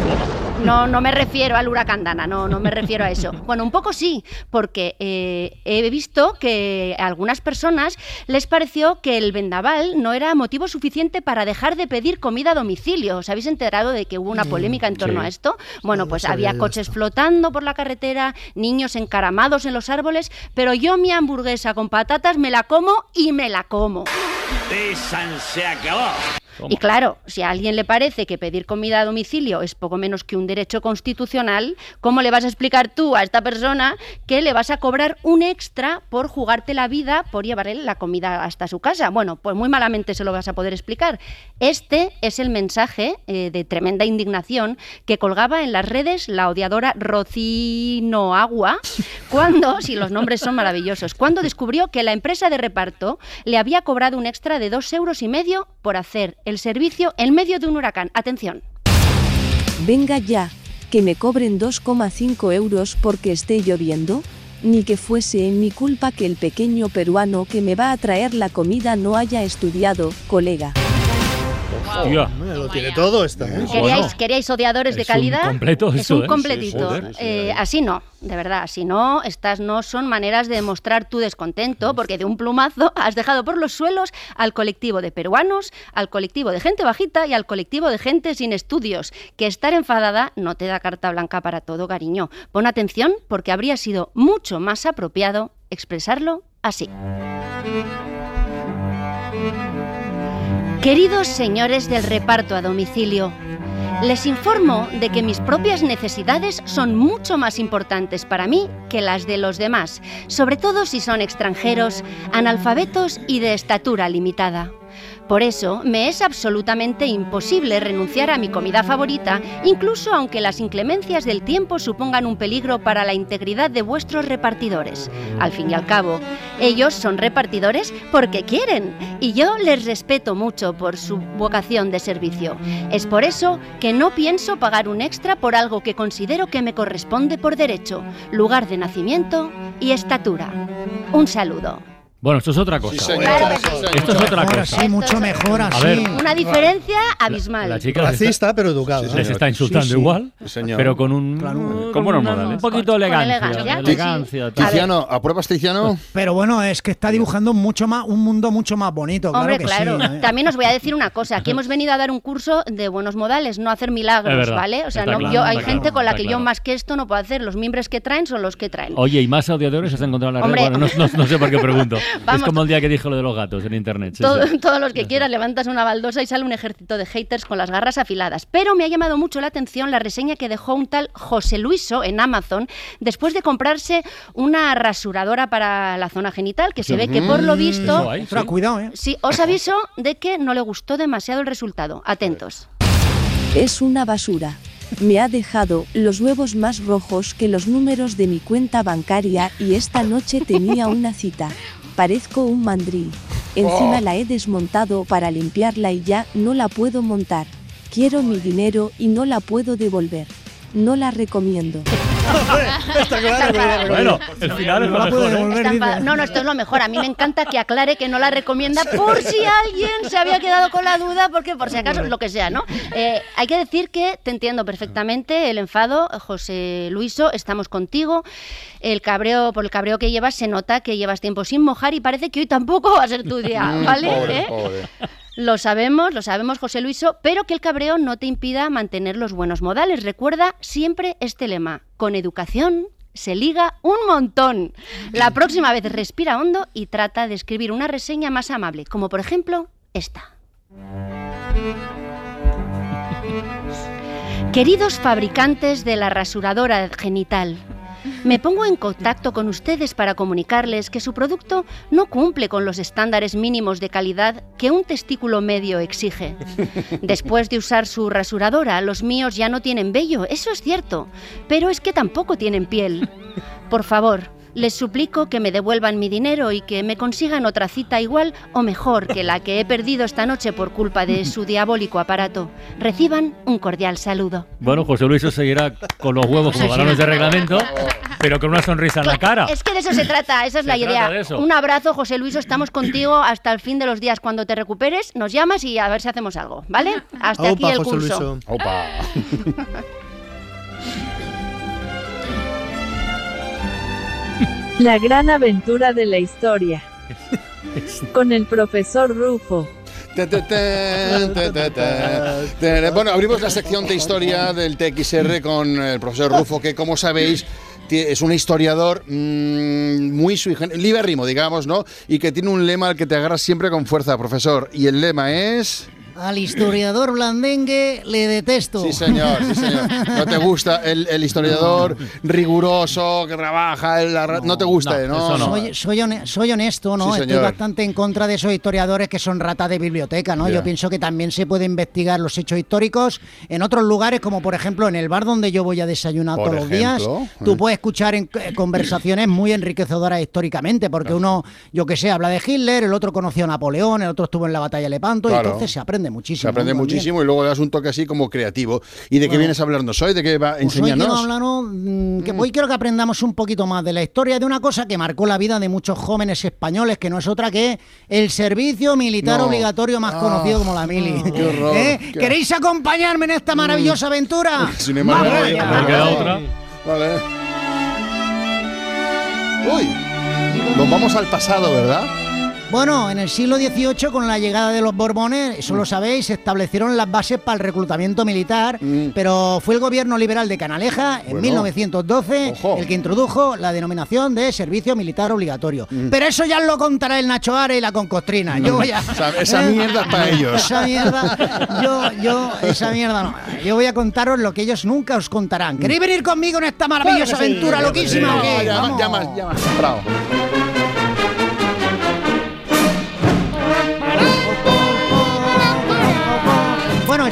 No, no me refiero al huracán Dana, no, no me refiero a eso. <laughs> Bueno, un poco sí, porque eh, he visto que a algunas personas les pareció que el vendaval no era motivo suficiente para dejar de pedir comida a domicilio. ¿Os habéis enterado de que hubo una polémica en torno sí. a esto? Bueno, pues había coches flotando por la carretera, niños encaramados en los árboles, pero yo mi hamburguesa con patatas me la como y me la como. Y claro, si a alguien le parece que pedir comida a domicilio es poco menos que un derecho constitucional, ¿cómo le vas a explicar tú a esta persona que le vas a cobrar un extra por jugarte la vida por llevarle la comida hasta su casa? Bueno, pues muy malamente se lo vas a poder explicar. Este es el mensaje eh, de tremenda indignación que colgaba en las redes la odiadora Rocino Agua cuando, si los nombres son maravillosos, cuando descubrió que la empresa de reparto le había cobrado un extra de dos euros y medio por hacer el servicio en medio de un huracán. Atención. Venga ya, que me cobren 2,5 euros porque esté lloviendo. Ni que fuese en mi culpa que el pequeño peruano que me va a traer la comida no haya estudiado, colega. Hostia, lo tiene todo esta. ¿eh? ¿Queríais, queríais odiadores de un calidad? completo es un ¿eh? completito. Sí, joder, sí, Eh, así no, de verdad, así no. Estas no son maneras de demostrar tu descontento, porque de un plumazo <laughs> has dejado por los suelos al colectivo de peruanos, al colectivo de gente bajita y al colectivo de gente sin estudios. Que estar enfadada no te da carta blanca para todo, cariño. Pon atención, porque habría sido mucho más apropiado expresarlo así. Queridos señores del reparto a domicilio, les informo de que mis propias necesidades son mucho más importantes para mí que las de los demás, sobre todo si son extranjeros, analfabetos y de estatura limitada. Por eso me es absolutamente imposible renunciar a mi comida favorita, incluso aunque las inclemencias del tiempo supongan un peligro para la integridad de vuestros repartidores. Al fin y al cabo, ellos son repartidores porque quieren y yo les respeto mucho por su vocación de servicio. Es por eso que no pienso pagar un extra por algo que considero que me corresponde por derecho, lugar de nacimiento y estatura. Un saludo. Bueno, esto es otra cosa. señor. Claro que sí. Esto es otra Mejor cosa. así, mucho mejor A así. ver, Una diferencia abismal. la chica Racista, pero educada. les está insultando Sí, sí. igual, Sí, señor. pero con un, Con buenos un- modales. un poquito de elegancia. elegancia, sí, sí. Tiziano, ¿apruebas Tiziano? Pero bueno, es que está dibujando mucho más, un mundo mucho más bonito. Hombre, claro que claro. sí, ¿eh? También os voy a decir una cosa. Aquí hemos venido a dar un curso de buenos modales, no a hacer milagros, verdad, ¿vale? O sea, está no, claro, yo, hay está gente claro, con la está que yo más que esto no puedo hacer. Los mimbres que traen son los que traen. Oye, ¿y más odiadores has encontrado en la red? Hombre. Bueno, no, no- no sé por qué pregunto. <laughs> Vamos. Es como el día que dijo lo de los gatos en internet. sí, Todo- sí. Todos los que quieras, levantas una baldosa y sale un ejército de haters con las garras afiladas. Pero me ha llamado mucho la atención la reseña que dejó un tal José Luiso en Amazon después de comprarse una rasuradora para la zona genital, que se ve que por lo visto... Eso hay, Ostras, cuidado, ¿eh? Sí, os aviso de que no le gustó demasiado el resultado. Atentos. Es una basura. Me ha dejado los huevos más rojos que los números de mi cuenta bancaria y esta noche tenía una cita. <laughs> Parezco un mandril. Encima Oh. la he desmontado para limpiarla y ya no la puedo montar. Quiero mi dinero y no la puedo devolver. No la recomiendo. <laughs> Está claro. Bueno, el final es lo mejor. ¿eh? No, no, esto es lo mejor. A mí me encanta que aclare que no la recomienda por si alguien se había quedado con la duda, porque por si acaso, lo que sea, ¿no? Eh, hay que decir que te entiendo perfectamente el enfado, José Luiso, estamos contigo. El cabreo, por el cabreo que llevas, se nota que llevas tiempo sin mojar y parece que hoy tampoco va a ser tu día, Mm, ¿vale? pobre, ¿Eh? pobre. Lo sabemos, lo sabemos, José Luiso, pero que el cabreo no te impida mantener los buenos modales. Recuerda siempre este lema: con educación se liga un montón. La próxima vez respira hondo y trata de escribir una reseña más amable, como por ejemplo esta. Queridos fabricantes de la rasuradora genital, me pongo en contacto con ustedes para comunicarles que su producto no cumple con los estándares mínimos de calidad que un testículo medio exige. Después de usar su rasuradora, los míos ya no tienen vello, eso es cierto, pero es que tampoco tienen piel. Por favor, les suplico que me devuelvan mi dinero y que me consigan otra cita igual o mejor que la que he perdido esta noche por culpa de su diabólico aparato. Reciban un cordial saludo. Bueno, José Luis seguirá con los huevos como balones de reglamento. pero con una sonrisa en la cara. Es que de eso se trata, esa es Se la idea. Un abrazo, José Luis, estamos contigo hasta el fin de los días. Cuando te recuperes, nos llamas y a ver si hacemos algo, ¿vale? Hasta aquí el curso. <laughs> La gran aventura de la historia. <laughs> Con el profesor Rufo. Bueno, abrimos la sección de historia del TXR con el profesor Rufo, que como sabéis es un historiador mm, muy libérrimo, digamos, ¿no? Y que tiene un lema al que te agarras siempre con fuerza, profesor. Y el lema es... Al historiador blandengue le detesto. Sí, señor, sí, señor. No te gusta el, el historiador riguroso que trabaja, el- la ra- no, te gusta, ¿no? Soy, soy, hone- soy honesto, ¿no? Sí, Estoy bastante en contra de esos historiadores que son rata de biblioteca, ¿no? Yo pienso que también se puede investigar los hechos históricos en otros lugares, como por ejemplo en el bar donde yo voy a desayunar Por todos los días. Tú eh. puedes escuchar en, eh, conversaciones muy enriquecedoras históricamente, porque uno, yo que sé, habla de Hitler, el otro conoció a Napoleón, el otro estuvo en la batalla de Lepanto, y entonces se aprende muchísimo. Se aprende muchísimo y luego le das un toque así como creativo. ¿Y de qué vienes a hablarnos hoy? ¿De qué va? Pues hoy quiero mm, que hoy quiero que aprendamos un poquito más de la historia de una cosa que marcó la vida de muchos jóvenes españoles, que no es otra que el servicio militar No. obligatorio más Ah, conocido como la mili. qué horror, ¿Eh? qué- ¿Queréis acompañarme en esta maravillosa aventura? Si no hay Vamos manera, allá. no queda otra. Vale. Uy, nos vamos al pasado, ¿verdad? Bueno, en el siglo XVIII, con la llegada de los Borbones, eso Mm. lo sabéis, se establecieron las bases para el reclutamiento militar, pero fue el gobierno liberal de Canaleja en Mm. Bueno. 1912 Ojo. el que introdujo la denominación de servicio militar obligatorio. Mm. Pero eso ya lo contará el Nacho Are y la Concostrina. Yo voy a... Esa- esa <laughs> mierda es para ellos. Esa mierda, yo, yo, esa mierda no. Yo voy a contaros lo que ellos nunca os contarán. ¿Queréis venir conmigo en esta maravillosa Claro sí. aventura loquísima o qué? Ya, Vamos. ya más, ya más comprado.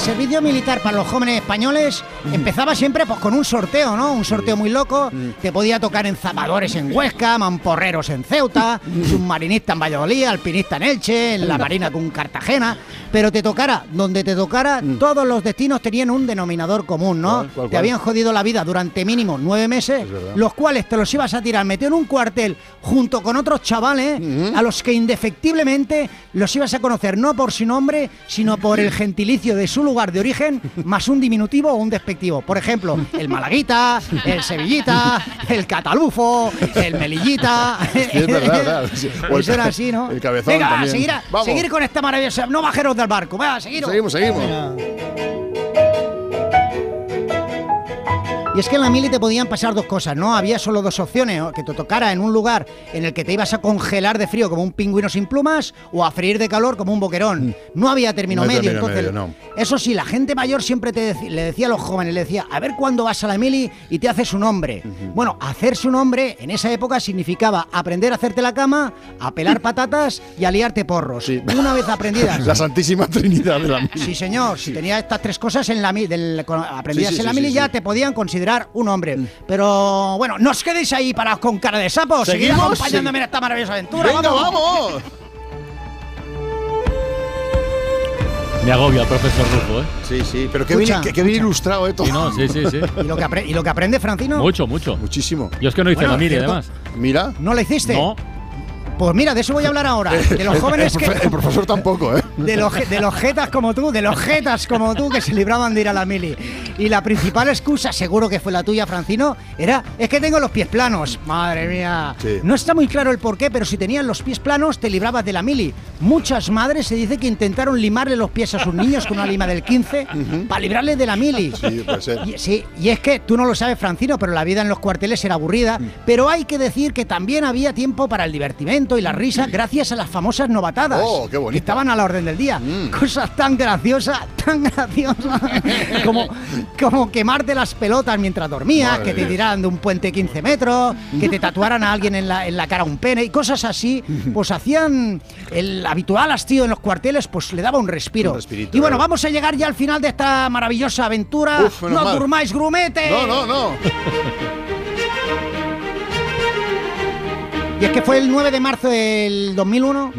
El servicio militar para los jóvenes españoles empezaba siempre pues, con un sorteo, ¿no? Un sorteo muy loco. Te podía tocar en zapadores en Huesca, mamporreros en Ceuta, submarinista en Valladolid, alpinista en Elche, en la Marina con Cartagena. Pero te tocara, donde te tocara, todos los destinos tenían un denominador común, ¿no? ¿Cuál, cuál, Te habían jodido la vida durante mínimo nueve meses, los cuales te los ibas a tirar metido en un cuartel junto con otros chavales a los que indefectiblemente los ibas a conocer no por su nombre, sino por el gentilicio de su lugar de origen, más un diminutivo o un despectivo. Por ejemplo, el malaguita, el sevillita, el catalufo, el melillita. Sí, es verdad, verdad. Sí. O el Eso era ca- así, ¿no? el cabezón Venga, también. seguir, a- seguir con esta maravillosa. No bajeros del barco, venga, seguir. Seguimos, seguimos. Y es que en la mili te podían pasar dos cosas, ¿no? Había solo dos opciones, que te tocara en un lugar en el que te ibas a congelar de frío como un pingüino sin plumas o a freír de calor como un boquerón. No había término Mm. No medio, término entonces... medio, no. Eso sí, la gente mayor siempre te le decía a los jóvenes, le decía, a ver cuándo vas a la mili y te haces un hombre. Bueno, hacerse un hombre en esa época significaba aprender a hacerte la cama, a pelar <laughs> patatas y a liarte porros. Una vez aprendidas. <laughs> La Santísima Trinidad de la Sí, señor. Si tenías estas tres cosas en la del, aprendidas Sí, sí, en la sí, mili sí, ya sí. te podían considerar un hombre. Pero bueno, no os quedéis ahí parados con cara de sapo. Seguid ¿Seguimos? acompañándome en esta maravillosa aventura. ¡Venga, vamos! Me agobia el profesor Rufo, ¿eh? Sí, sí, pero qué bien, qué- qué bien ilustrado, ¿eh? todo. Sí, no, sí, sí, sí. ¿Y lo que, y lo que aprende Francino? Mucho, mucho. Muchísimo. Yo es que no hice Bueno, la cierto. además. Mira. ¿No la hiciste? No. Pues mira, de eso voy a hablar ahora. <laughs> De los jóvenes el, que... el profesor tampoco, ¿eh? <laughs> De los, de los jetas como tú, de los jetas como tú que se libraban de ir a la mili. Y la principal excusa, seguro que fue la tuya, Francino, era, es que tengo los pies planos. Madre mía. Sí. No está muy claro el porqué, pero si tenías los pies planos, te librabas de la mili. Muchas madres se dice que intentaron limarle los pies a sus niños con una lima del 15 para librarles de la mili. Sí, puede ser. Y, sí, y es que tú no lo sabes, Francino, pero la vida en los cuarteles era aburrida. Mm. Pero hay que decir que también había tiempo para el divertimento y la risa gracias a las famosas novatadas. Oh, qué. Que estaban a la orden del día. Cosas tan graciosas, tan graciosas, <laughs> como, como quemarte las pelotas mientras dormías, Madre que te tiraran de un puente 15 metros, que te tatuaran a alguien en la, en la cara un pene y cosas así, pues hacían el habitual hastío en los cuarteles, pues le daba un respiro. Un y bueno, eh. vamos a llegar ya al final de esta maravillosa aventura. Uf, no mal. durmáis, grumete. No, no, no. <laughs> Y es que fue el 9 de marzo del 2001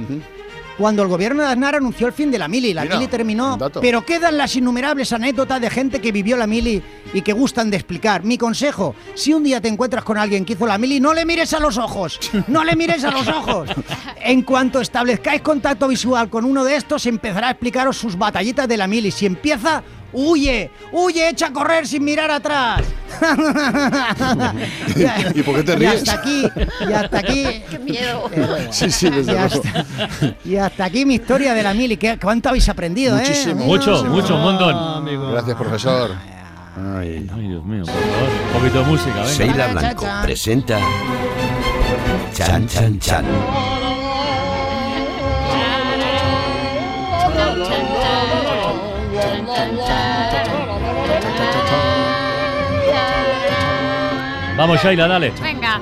cuando el gobierno de Aznar anunció el fin de la mili. La Mira, mili terminó, pero quedan las innumerables anécdotas de gente que vivió la mili y que gustan de explicar. Mi consejo, si un día te encuentras con alguien que hizo la mili, no le mires a los ojos, no le mires a los ojos. <laughs> En cuanto establezcáis contacto visual con uno de estos, empezará a explicaros sus batallitas de la mili. Si empieza... Huye, huye, echa a correr sin mirar atrás. <laughs> ¿Y por qué te Y ríes? hasta aquí, y hasta aquí. <laughs> Qué miedo. <laughs> Sí, sí, desde Y hasta, y hasta aquí mi historia de la mili. ¿Qué- ¿Cuánto habéis aprendido, Muchísimo. eh? Mucho, mucho, un montón. Gracias, profesor. Ay. Ay, Dios mío, por favor. Un poquito de música, venga. Sheila Blanco presenta Chan Chan Chan. Vamos, Sheila, dale. Venga,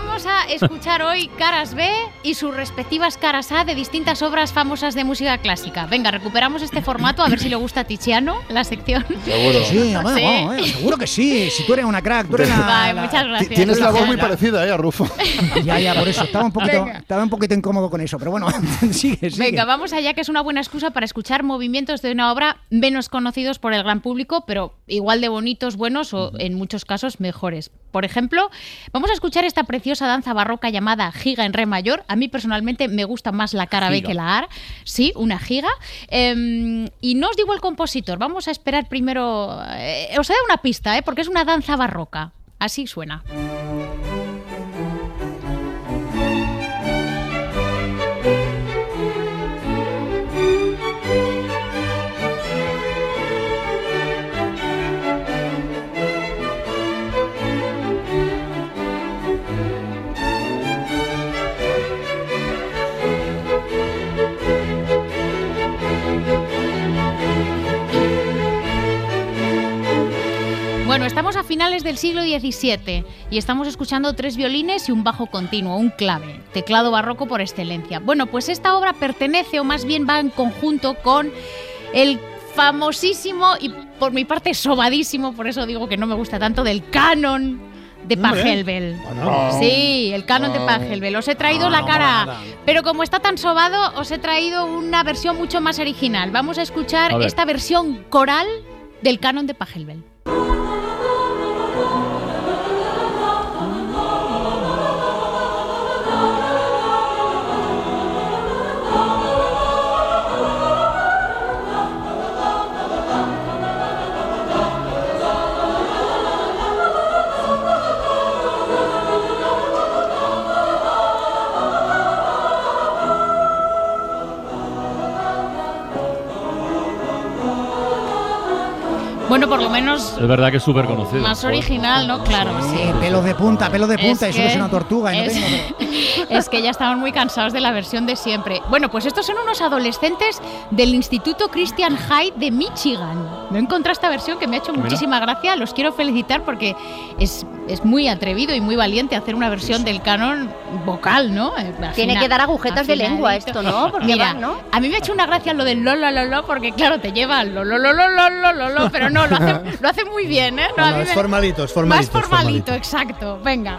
vamos a escuchar hoy caras B y sus respectivas caras A de distintas obras famosas de música clásica. Venga, recuperamos este formato a ver si le gusta a Tiziano la sección. Seguro. Sí, hombre, Sí. vamos, eh, seguro que sí. Si tú eres una crack, tú eres la- Vale, la- muchas gracias. Tienes la voz muy parecida, ¿eh, a Rufo? <laughs> Ya, ya, por eso. Estaba un poquito, Venga. estaba un poquito incómodo con eso, pero bueno, <laughs> sigue, sigue. Venga, vamos allá, que es una buena excusa para escuchar movimientos de una obra menos conocidos por el gran público, pero igual de bonitos, buenos o en muchos casos mejores. Por ejemplo, vamos a escuchar esta preciosa danza barroca llamada giga en re mayor. A mí personalmente me gusta más la cara B que la A. Sí, una giga. Em, y no os digo el compositor, vamos a esperar primero... eh, os he dado una pista, ¿eh? porque es una danza barroca. Así suena. Finales del siglo XVII y estamos escuchando tres violines y un bajo continuo, un clave, teclado barroco por excelencia. Bueno, pues esta obra pertenece o más bien va en conjunto con el famosísimo y por mi parte sobadísimo, por eso digo que no me gusta tanto, del canon de. Pachelbel. Bueno. Sí, el canon de Pachelbel. Os he traído la cara A, pero como está tan sobado, os he traído una versión mucho más original. Vamos a escuchar A esta versión coral del canon de Pachelbel. Bueno, por lo menos Es verdad que es súper conocido. más original, ¿no? Claro, sí. Sí, pelos de punta, pelos de punta, Es y eso que es que- una tortuga. y no es- tengo, pero- <laughs> Es que ya estaban muy cansados de la versión de siempre. Bueno, pues estos son unos adolescentes del Instituto Christian High de Michigan. No encontré esta versión que me ha hecho Mira. muchísima gracia. Los quiero felicitar porque es, es, muy atrevido y muy valiente hacer una versión del canon vocal, ¿no? Tiene que dar agujetas de lengua esto, ¿no? Porque a mí me ha hecho una gracia lo del lo, lo, porque claro, te lleva al lo, pero no, lo hace, muy bien, ¿eh? Es formalito, es formalito. Más formalito, formalito, exacto. Venga.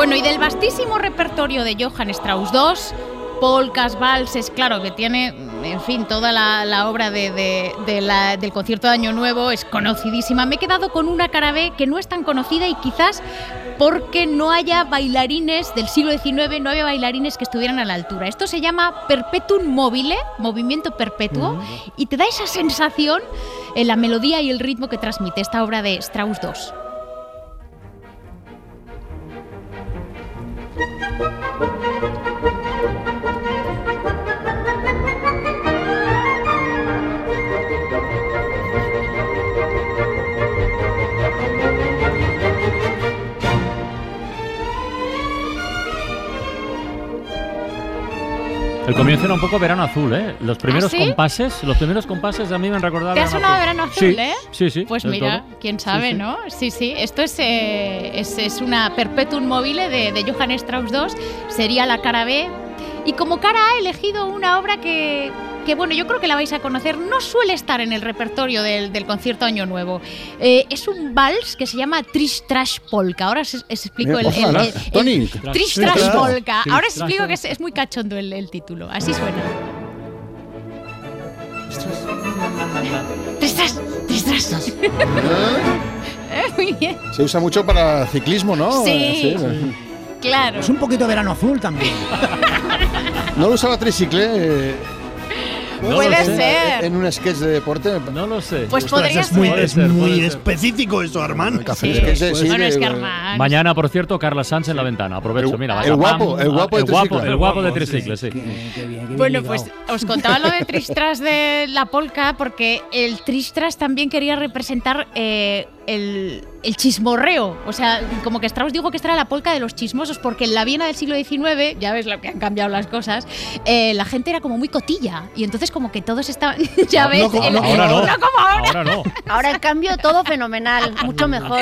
Bueno, y del vastísimo repertorio de Johann Strauss II, polcas, valses, claro, que tiene, en fin, toda la, la obra de, de- de la- del concierto de Año Nuevo es conocidísima. Me he quedado con una cara B que no es tan conocida y quizás porque no haya bailarines del siglo XIX, no había bailarines que estuvieran a la altura. Esto se llama perpetuum mobile, movimiento perpetuo, y te da esa sensación en la melodía y el ritmo que transmite esta obra de Strauss II. Thank you. El comienzo era un poco verano azul, ¿eh? Los primeros sí? compases, los primeros compases a mí me han recordado ¿Te ha sonado verano azul, Sí, eh? Sí, sí. Pues mira, todo. quién sabe, sí. ¿no? Sí, sí. Esto es, eh, es, es una perpetuum mobile de, de Johann Strauss II. Sería la cara B. Y como cara A he elegido una obra que, que bueno, yo creo que la vais a conocer, no suele estar en el repertorio del, del concierto Año Nuevo. Eh, es un vals que se llama Trish Trash Polka. Ahora os, os explico el, el- el-. Trish Trash. Polka. Ahora os explico que es, es muy cachondo el, el título. Así suena. Trish Trash, Trish Trash. <laughs> Eh, Muy bien. Se usa mucho para ciclismo, ¿no? Sí. Claro. Es un poquito verano azul también. <laughs> ¿No lo usaba Tricicle? eh, No Puede lo sé. ser. En un sketch de deporte. No lo sé. Pues podría es muy, ser. es muy específico eso, Armand. Sí. Es que sí Bueno, de- es que Armand. Mañana, por cierto, Carla Sánchez en la ventana. Aprovecho, El- mira. el vaya, guapo, pam, el guapo de el guapo, triciclo. el guapo de triciclo, sí. Bueno, pues os contaba lo de Tristras de la polka porque el Tristras también quería representar eh, el, el chismorreo. O sea, como que Strauss dijo que esta era la polka de los chismosos porque en la Viena del siglo XIX, ya ves lo que han cambiado las cosas, eh, la gente era como muy cotilla y entonces como que todos estaban, <laughs> ya ves, como- el- no, ahora no. como ahora. Ahora no. Ahora, en cambio, todo fenomenal, <laughs> mucho mejor.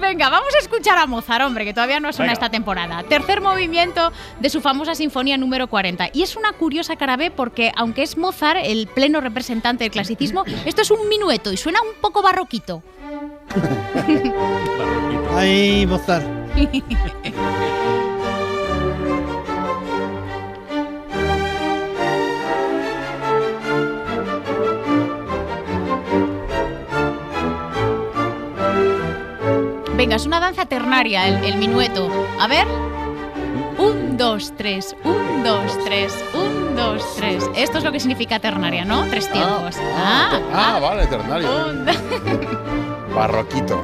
Venga, vamos a escuchar a Mozart, hombre, que todavía no suena Venga. esta temporada. Tercer movimiento de su famosa sinfonía número 40. Y es una curiosa cara B porque, aunque es Mozart el pleno representante del clasicismo, esto es un minueto y suena un poco barroquito. <laughs> Ahí, Mozart. Venga, es una danza ternaria, el, el minueto. A ver. Un, dos, tres, un, dos, tres, un, dos, tres. Esto es lo que significa ternaria, ¿no? Tres tiempos. Ah, Ah, vale, Eternario. <laughs> Barroquito.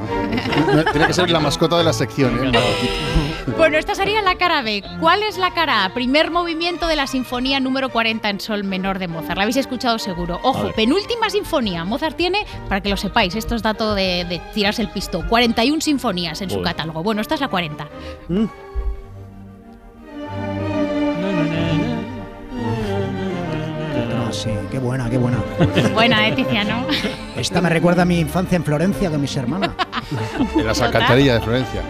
Tiene que ser la mascota de la sección, ¿eh? Barroquito. Bueno, esta sería la cara B. ¿Cuál es la cara A? Primer movimiento de la sinfonía número 40 en sol menor de Mozart. La habéis escuchado seguro. Ojo, penúltima sinfonía. Mozart tiene, para que lo sepáis, esto es dato de, de tirarse el pisto, 41 sinfonías en su catálogo. Bueno, esta es la 40. No, sí, qué buena, qué buena. <laughs> Buena, ¿eh, Tiziano? Esta me recuerda a mi infancia en Florencia con mis hermanas. En las alcantarillas de Florencia.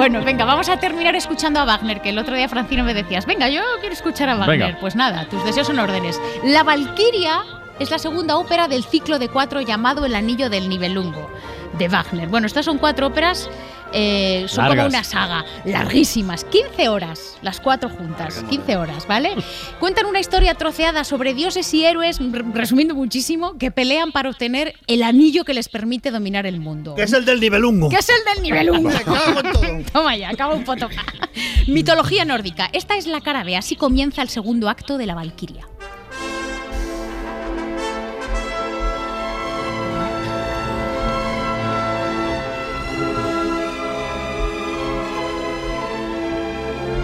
Bueno, venga, vamos a terminar escuchando a Wagner, que el otro día Francino me decías, venga, yo quiero escuchar a Wagner. Venga. Pues nada, tus deseos son órdenes. La Valquiria es la segunda ópera del ciclo de cuatro llamado El Anillo del Nibelungo, de Wagner. Bueno, estas son cuatro óperas, eh, son como una saga, larguísimas, 15 horas, las cuatro juntas, 15 horas, ¿vale? Cuentan una historia troceada sobre dioses y héroes, resumiendo muchísimo, que pelean para obtener el anillo que les permite dominar el mundo. Que es el del nivelungo. ¿Qué es el del todo. <laughs> Toma ya, acaba un poto. <laughs> Mitología nórdica. Esta es la cara B. Así comienza el segundo acto de la Valquiria.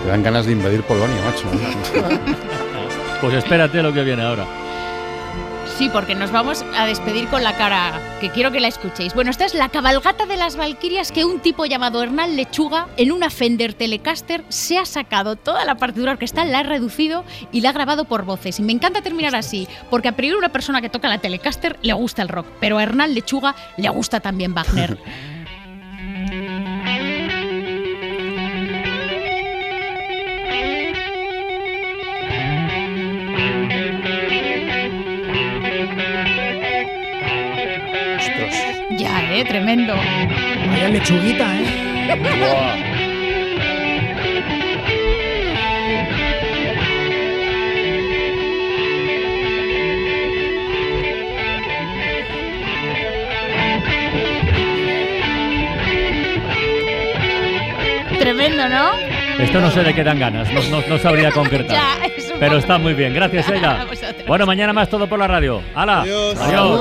Te dan ganas de invadir Polonia, macho. <laughs> Pues espérate lo que viene ahora. Sí, porque nos vamos a despedir con la cara que quiero que la escuchéis. Bueno, esta es la cabalgata de las Valquirias que un tipo llamado Hernán Lechuga en una Fender Telecaster se ha sacado toda la partitura orquestal, la ha reducido y la ha grabado por voces. Y me encanta terminar así, porque a priori una persona que toca la Telecaster le gusta el rock, pero a Hernán Lechuga le gusta también Wagner. <laughs> eh, tremendo. Vaya lechuguita, ¿eh? Tremendo, ¿no? Esto no sé de qué dan ganas, no, no- no sabría concretar. <laughs> Ya, es un Pero está muy bien, gracias <laughs> A Sheila. vosotros. Bueno, mañana más todo por la radio. ¡Hala! Adiós.